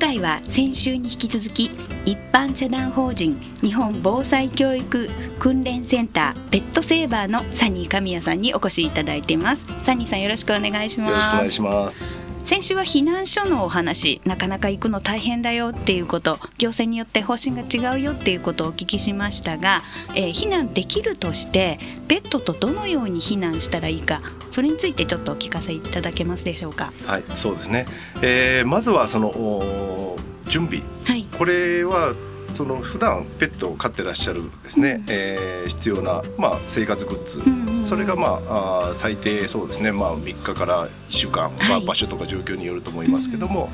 今回は先週に引き続き一般社団法人日本防災教育訓練センターペットセーバーのサニー神谷さんにお越しいただいています。サニーさんよろしくお願いします。よろしくお願いします。先週は避難所のお話なかなか行くの大変だよっていうこと行政によって方針が違うよっていうことをお聞きしましたが、えー、避難できるとしてペットとどのように避難したらいいかそれについてちょっとお聞かせいただけますでしょうか？はいそうですね、えー、まずはその準備、はい、これはその普段ペットを飼ってらっしゃるですね、うん、えー、必要な、まあ、生活グッズ、うんうんうん、それが、まあ、あ最低そうですね、まあ、3日から1週間、まあ、場所とか状況によると思いますけども、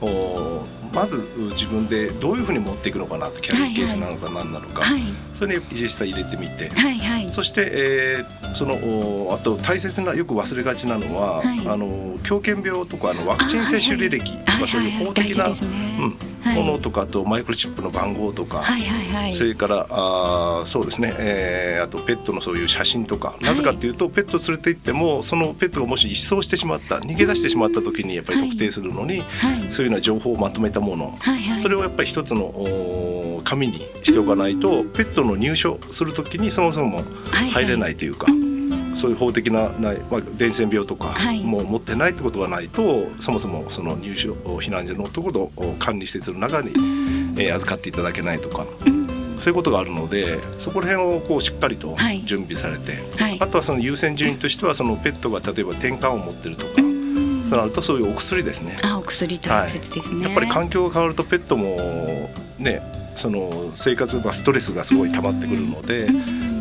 うん、おまず自分でどういうふうに持っていくのかなとキャリーケースなのか何なのか、はい。はい、それに実際入れてみて、はいはい、そして、えー、そのあと大切なよく忘れがちなのは、はい、あの狂犬病とかあのワクチン接種履歴とかそういう法的な、うん、ものとかとマイクロチップの番号とか、はいはいはい、それからあそうですね、えー、あとペットのそういう写真とか、なぜかというとペット連れて行ってもそのペットがもし一掃してしまった逃げ出してしまった時にやっぱり特定するのに、そういうような情報をまとめたもの、はいはい、それをやっぱり一つの紙にしておかないと、ペットの入所する時にそもそも入れないというか。はいはいそういう法的なまあ、伝染病とかも持ってないってことがないと、そもそもその入所避難所のところ管理施設の中に、えー、預かっていただけないとか、そういうことがあるのでそこら辺をこうしっかりと準備されて、はい、あとはその優先順位としてはそのペットが例えば転換を持ってるとか。となるとそういうお薬ですね。あお薬大切ですね、はい、やっぱり環境が変わるとペットもねその生活がストレスがすごい溜まってくるので、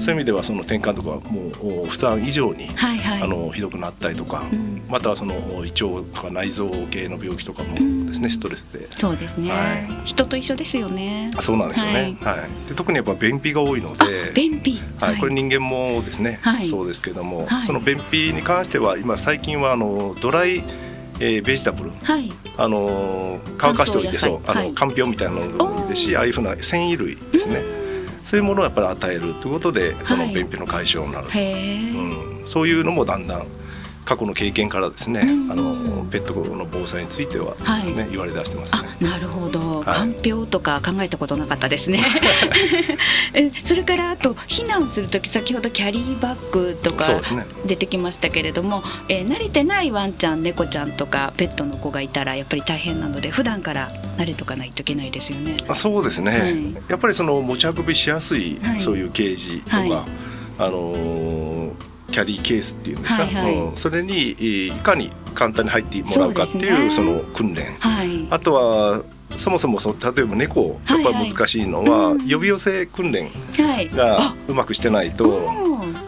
そういう意味ではその転換とかもう負担以上に、はいはい、あのひどくなったりとか、うん、またはその胃腸とか内臓系の病気とかもですね、うん、ストレスで。そうですね、はい、人と一緒ですよね。そうなんですよね、はい、はい、で特にやっぱ便秘が多いので。便秘、はい、これ人間もですね、そうですけども、その便秘に関しては今最近はあのドライえー、ベジタブル、はい、あの乾かしておいてそうあの、かんぴょうみたいなのもいいですしああいうふうな繊維類ですね、そういうものをやっぱり与えるということでその便秘の解消になる、はい、うん、そういうのもだんだん過去の経験からですね、あのペットの防災については、ね、はい、言われ出してますね。なるほど、かんぴょうとか考えたことなかったですね。えそれからあと避難する時先ほどキャリーバッグとか出てきましたけれども、ねえー、慣れてないワンちゃん猫ちゃんとかペットの子がいたらやっぱり大変なので普段から慣れとかないといけないですよね。あそうですね、はい、やっぱりその持ち運びしやすい、そういうケージとか、はい、あのーキャリーケースっていうんですか、はいはい。うん、それにいかに簡単に入ってもらうかっていうその訓練、はい、あとはそもそもそ例えば猫やっぱり難しいのは、呼び寄せ訓練がうまくしてないと、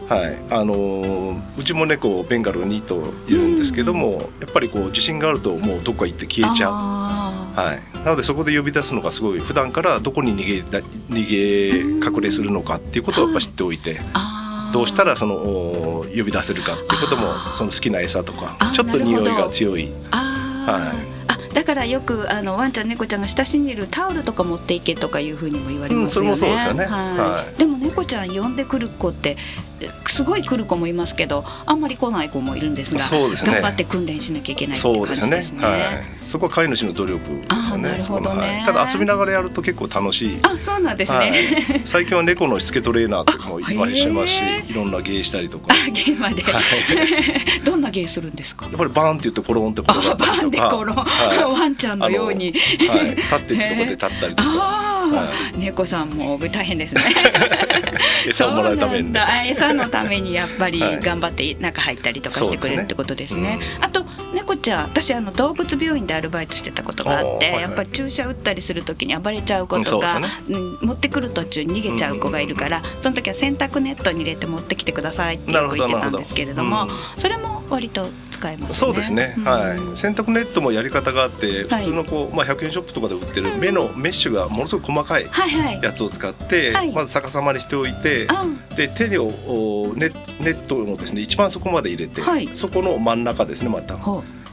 はい。あのうちも猫ベンガル2頭いるんですけども、やっぱりこう地震があるともうどっか行って消えちゃう。はい、なのでそこで呼び出すのがすごい普段からどこに逃げ逃げ隠れするのかっていうことをやっぱ知っておいて。どうしたらその呼び出せるかっていうこともその好きな餌とかちょっと匂いが強い。はいだからよくあのワンちゃん猫ちゃんが親しんでるタオルとか持っていけとかいうふうにも言われますよね。うん、それもそうですよね。はい。はい、でも猫ちゃん呼んでくる子ってすごい来る子もいますけどあんまり来ない子もいるんですがそうです、ね、頑張って訓練しなきゃいけないそうですね、ね、はい、そこは飼い主の努力ですよねなるほどね、はい、ただ遊びながらやると結構楽しい。あそうなんですね、はい、最近は猫のしつけトレーナーとかもいらっしゃいますしいろんな芸したりとか。あ芸まで、はい、どんな芸するんですか？やっぱりバーンって言ってコロンって転がったりとか。バーンで転、はい、ワンちゃんのように。はい、立ってるところで立ったりとか 猫さんも大変ですね。餌をもらうために、ね、餌のためにやっぱり頑張って中入ったりとかしてくれるってことですね。すね。あと猫ちゃん私あの動物病院でアルバイトしてたことがあって、はいはい、やっぱり注射打ったりする時に暴れちゃう子とか、ね、うん、持ってくる途中に逃げちゃう子がいるから、その時は洗濯ネットに入れて持ってきてくださいってよく言ってたんですけれどもそれも割と使えます、ね、そうですね、うん、はい。洗濯ネットもやり方があって普通のこう、まあ、100円ショップとかで売ってる目のメッシュがものすごく細かいやつを使って、はい。はい、まず逆さまにしておいて、で手をネネットのですね一番そこまで入れて、はい、そこの真ん中ですねまた。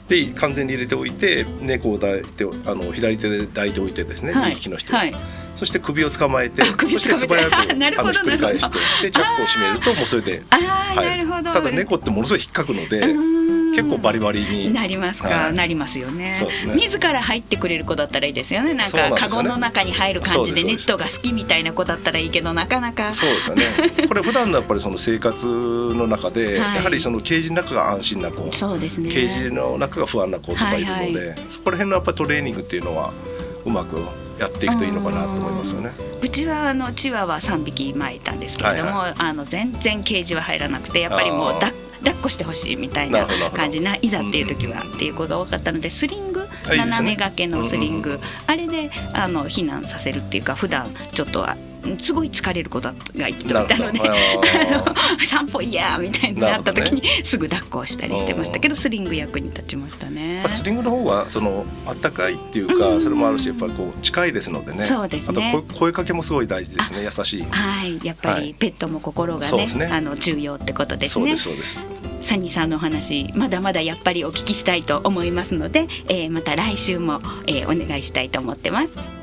で完全に入れておいて猫を抱いてあの左手で抱いておいてですね、はい、2匹の人、はい、そして首を捕まえてそして素早く あのひっくり返してでチャックを閉めるともうそれで入るただ猫ってものすごい引っかくので。結構バリバリに。なりますか、はい、なりますよね、ね、自ら入ってくれる子だったらいいですよね。なんかカゴの中に入る感じでネットが好きみたいな子だったらいいけどなかなか。そうですよね。これ普段のやっぱりその生活の中で、はい、やはりそのケージの中が安心な子そうですね。ケージの中が不安な子とかいるので、はい。はい、そこら辺のやっぱりトレーニングっていうのはうまくやっていくといいのかなと思いますよね。うちはあのチワワ3匹巻いたんですけれども、はいはい、あの全然ケージは入らなくてやっぱりもう抱抱っこしてほしいみたいな感じないざっていう時はっていうことが多かったのでスリング斜め掛けのスリング。あれであの避難させるっていうか普段ちょっとはすごい疲れる子がいたので 散歩いやみたいになった時にすぐ抱っこしたりしてましたけどスリング役に立ちましたね。スリングの方がその暖かいっていうかそれもあるしやっぱりこう近いですのでね。そうですね。あと声かけもすごい大事ですね優しい。はいやっぱりペットも心がね,、あの重要ってことですね。そうですそうです。サニーさんのお話まだまだやっぱりお聞きしたいと思いますので、えー、また来週も、えー、お願いしたいと思ってます。